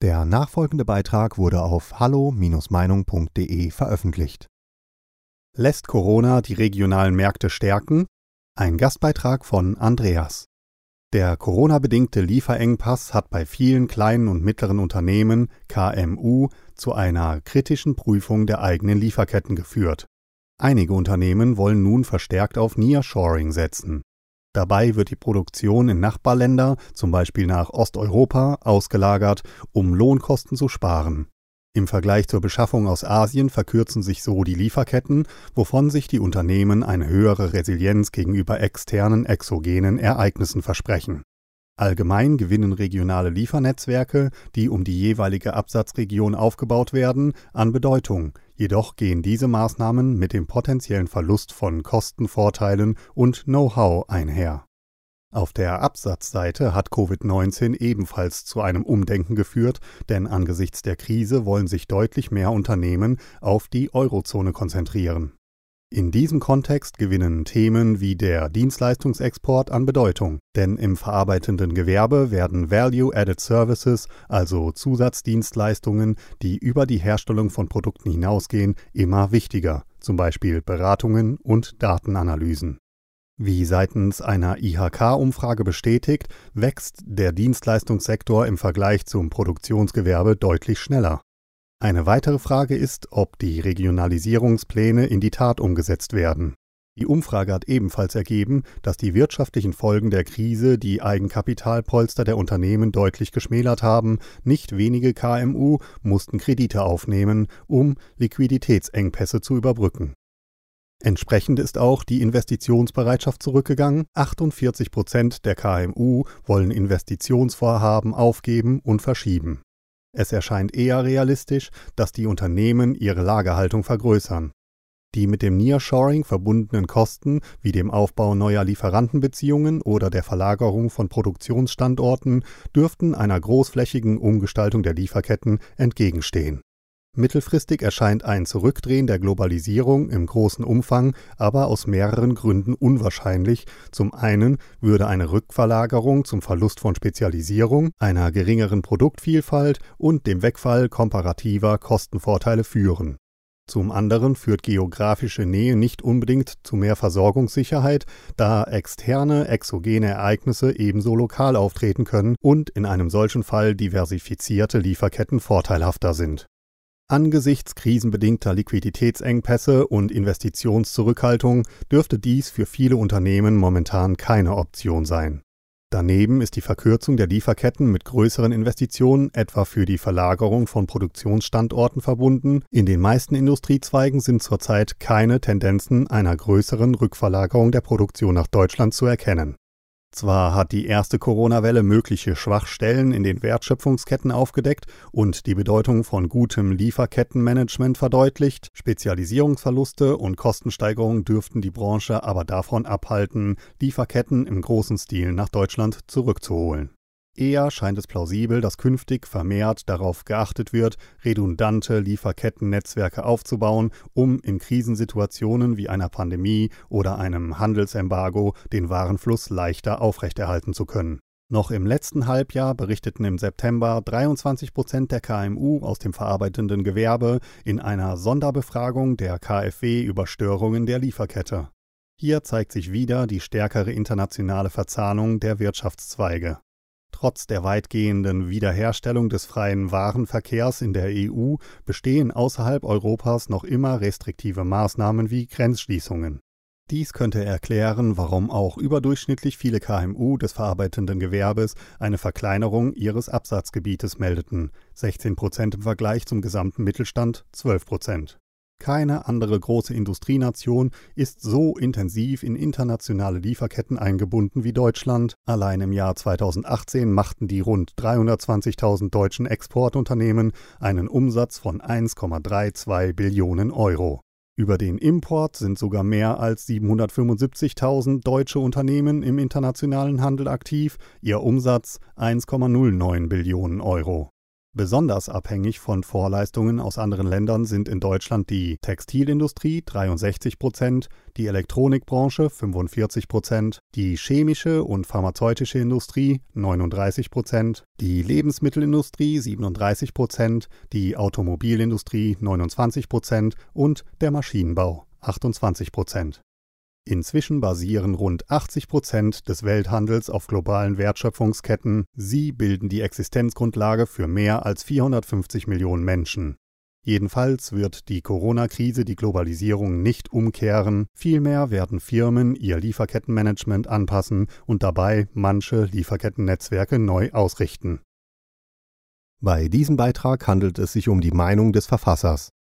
Der nachfolgende Beitrag wurde auf hallo-meinung.de veröffentlicht. Lässt Corona die regionalen Märkte stärken? Ein Gastbeitrag von Andreas. Der Corona-bedingte Lieferengpass hat bei vielen kleinen und mittleren Unternehmen KMU zu einer kritischen Prüfung der eigenen Lieferketten geführt. Einige Unternehmen wollen nun verstärkt auf Nearshoring setzen. Dabei wird die Produktion in Nachbarländer, zum Beispiel nach Osteuropa, ausgelagert, um Lohnkosten zu sparen. Im Vergleich zur Beschaffung aus Asien verkürzen sich so die Lieferketten, wovon sich die Unternehmen eine höhere Resilienz gegenüber externen exogenen Ereignissen versprechen. Allgemein gewinnen regionale Liefernetzwerke, die um die jeweilige Absatzregion aufgebaut werden, an Bedeutung, jedoch gehen diese Maßnahmen mit dem potenziellen Verlust von Kostenvorteilen und Know-how einher. Auf der Absatzseite hat Covid-19 ebenfalls zu einem Umdenken geführt, denn angesichts der Krise wollen sich deutlich mehr Unternehmen auf die Eurozone konzentrieren in diesem Kontext gewinnen Themen wie der Dienstleistungsexport an Bedeutung, denn im verarbeitenden Gewerbe werden Value-Added Services, also Zusatzdienstleistungen, die über die Herstellung von Produkten hinausgehen, immer wichtiger, zum Beispiel Beratungen und Datenanalysen. Wie seitens einer IHK-Umfrage bestätigt, wächst der Dienstleistungssektor im Vergleich zum Produktionsgewerbe deutlich schneller. Eine weitere Frage ist, ob die Regionalisierungspläne in die Tat umgesetzt werden. Die Umfrage hat ebenfalls ergeben, dass die wirtschaftlichen Folgen der Krise die Eigenkapitalpolster der Unternehmen deutlich geschmälert haben. Nicht wenige KMU mussten Kredite aufnehmen, um Liquiditätsengpässe zu überbrücken. Entsprechend ist auch die Investitionsbereitschaft zurückgegangen. 48 Prozent der KMU wollen Investitionsvorhaben aufgeben und verschieben. Es erscheint eher realistisch, dass die Unternehmen ihre Lagerhaltung vergrößern. Die mit dem Nearshoring verbundenen Kosten wie dem Aufbau neuer Lieferantenbeziehungen oder der Verlagerung von Produktionsstandorten dürften einer großflächigen Umgestaltung der Lieferketten entgegenstehen Mittelfristig erscheint ein Zurückdrehen der Globalisierung im großen Umfang aber aus mehreren Gründen unwahrscheinlich. Zum einen würde eine Rückverlagerung zum Verlust von Spezialisierung, einer geringeren Produktvielfalt und dem Wegfall komparativer Kostenvorteile führen. Zum anderen führt geografische Nähe nicht unbedingt zu mehr Versorgungssicherheit, da externe exogene Ereignisse ebenso lokal auftreten können und in einem solchen Fall diversifizierte Lieferketten vorteilhafter sind Angesichts krisenbedingter Liquiditätsengpässe und Investitionszurückhaltung dürfte dies für viele Unternehmen momentan keine Option sein. Daneben ist die Verkürzung der Lieferketten mit größeren Investitionen, etwa für die Verlagerung von Produktionsstandorten, verbunden. In den meisten Industriezweigen sind zurzeit keine Tendenzen einer größeren Rückverlagerung der Produktion nach Deutschland zu erkennen zwar hat die erste Corona-Welle mögliche Schwachstellen in den Wertschöpfungsketten aufgedeckt und die Bedeutung von gutem Lieferkettenmanagement verdeutlicht, Spezialisierungsverluste und Kostensteigerungen dürften die Branche aber davon abhalten, Lieferketten im großen Stil nach Deutschland zurückzuholen Eher scheint es plausibel, dass künftig vermehrt darauf geachtet wird, redundante Lieferkettennetzwerke aufzubauen, um in Krisensituationen wie einer Pandemie oder einem Handelsembargo den Warenfluss leichter aufrechterhalten zu können. Noch im letzten Halbjahr berichteten im September 23 Prozent der KMU aus dem verarbeitenden Gewerbe in einer Sonderbefragung der KfW über Störungen der Lieferkette. Hier zeigt sich wieder die stärkere internationale Verzahnung der Wirtschaftszweige. Trotz der weitgehenden Wiederherstellung des freien Warenverkehrs in der EU bestehen außerhalb Europas noch immer restriktive Maßnahmen wie Grenzschließungen. Dies könnte erklären, warum auch überdurchschnittlich viele KMU des verarbeitenden Gewerbes eine Verkleinerung ihres Absatzgebietes meldeten, 16 Prozent im Vergleich zum gesamten Mittelstand 12 Prozent. Keine andere große Industrienation ist so intensiv in internationale Lieferketten eingebunden wie Deutschland. Allein im Jahr 2018 machten die rund 320.000 deutschen Exportunternehmen einen Umsatz von 1,32 Billionen Euro. Über den Import sind sogar mehr als 775.000 deutsche Unternehmen im internationalen Handel aktiv, ihr Umsatz 1,09 Billionen Euro. Besonders abhängig von Vorleistungen aus anderen Ländern sind in Deutschland die Textilindustrie 63 Prozent, die Elektronikbranche 45 Prozent, die chemische und pharmazeutische Industrie 39 Prozent, die Lebensmittelindustrie 37 Prozent, die Automobilindustrie 29 Prozent und der Maschinenbau 28 Prozent. Inzwischen basieren rund 80 Prozent des Welthandels auf globalen Wertschöpfungsketten. Sie bilden die Existenzgrundlage für mehr als 450 Millionen Menschen. Jedenfalls wird die Corona-Krise die Globalisierung nicht umkehren, vielmehr werden Firmen ihr Lieferkettenmanagement anpassen und dabei manche Lieferkettennetzwerke neu ausrichten. Bei diesem Beitrag handelt es sich um die Meinung des Verfassers.